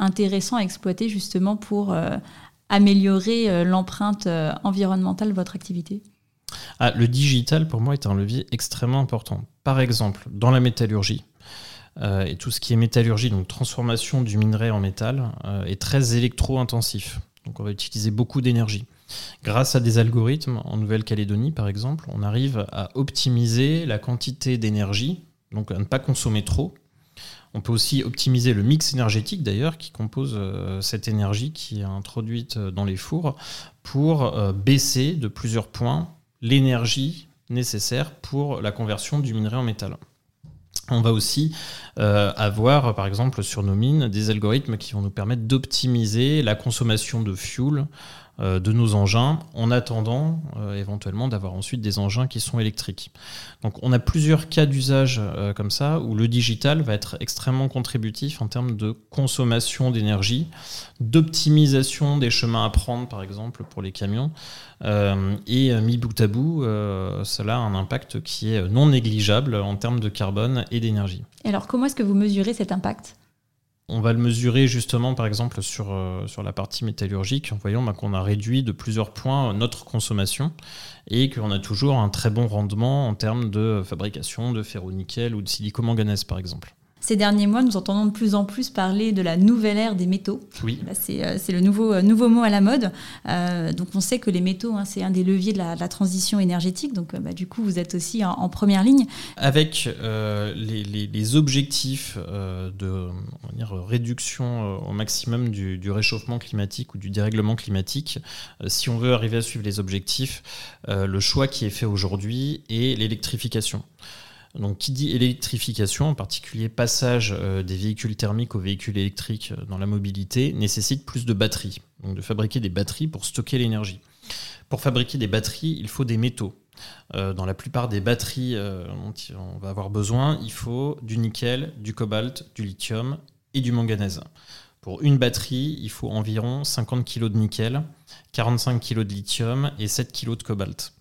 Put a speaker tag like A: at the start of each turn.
A: intéressant à exploiter justement pour euh, améliorer euh, l'empreinte environnementale de votre activité?
B: Ah, Le digital, pour moi, est un levier extrêmement important. Par exemple, dans la métallurgie, et tout ce qui est métallurgie, donc transformation du minerai en métal, est très électro-intensif. Donc on va utiliser beaucoup d'énergie. Grâce à des algorithmes, en Nouvelle-Calédonie par exemple, on arrive à optimiser la quantité d'énergie, donc à ne pas consommer trop, on peut aussi optimiser le mix énergétique d'ailleurs qui compose euh, cette énergie qui est introduite euh, dans les fours pour euh, baisser de plusieurs points l'énergie nécessaire pour la conversion du minerai en métal. On va aussi avoir, par exemple, sur nos mines, des algorithmes qui vont nous permettre d'optimiser la consommation de fuel de nos engins en attendant euh, éventuellement d'avoir ensuite des engins qui sont électriques. Donc on a plusieurs cas d'usage euh, comme ça où le digital va être extrêmement contributif en termes de consommation d'énergie, d'optimisation des chemins à prendre par exemple pour les camions et mis bout à bout, cela a un impact qui est non négligeable en termes de carbone et d'énergie.
A: Alors comment est-ce que vous mesurez cet impact?
B: On va le mesurer justement, par exemple, sur, euh, la partie métallurgique, en voyant bah, qu'on a réduit de plusieurs points notre consommation et qu'on a toujours un très bon rendement en termes de fabrication de ferro-nickel ou de silicomanganèse, par exemple.
A: Ces derniers mois, nous entendons de plus en plus parler de la nouvelle ère des métaux.
B: Oui.
A: Bah, euh, c'est le nouveau, euh, nouveau mot à la mode. Euh, donc on sait que les métaux, hein, c'est un des leviers de la, transition énergétique. Donc bah, du coup, vous êtes aussi en, première ligne.
B: Avec les, objectifs de réduction au maximum du, du, réchauffement climatique ou du dérèglement climatique, si on veut arriver à suivre les objectifs, le choix qui est fait aujourd'hui est l'électrification. Donc, qui dit électrification, en particulier passage euh, des véhicules thermiques aux véhicules électriques euh, dans la mobilité, nécessite plus de batteries. Donc, de fabriquer des batteries pour stocker l'énergie. Pour fabriquer des batteries, il faut des métaux. Euh, dans la plupart des batteries dont on va avoir besoin, il faut du nickel, du cobalt, du lithium et du manganèse. Pour une batterie, il faut environ 50 kg de nickel, 45 kg de lithium et 7 kg de cobalt.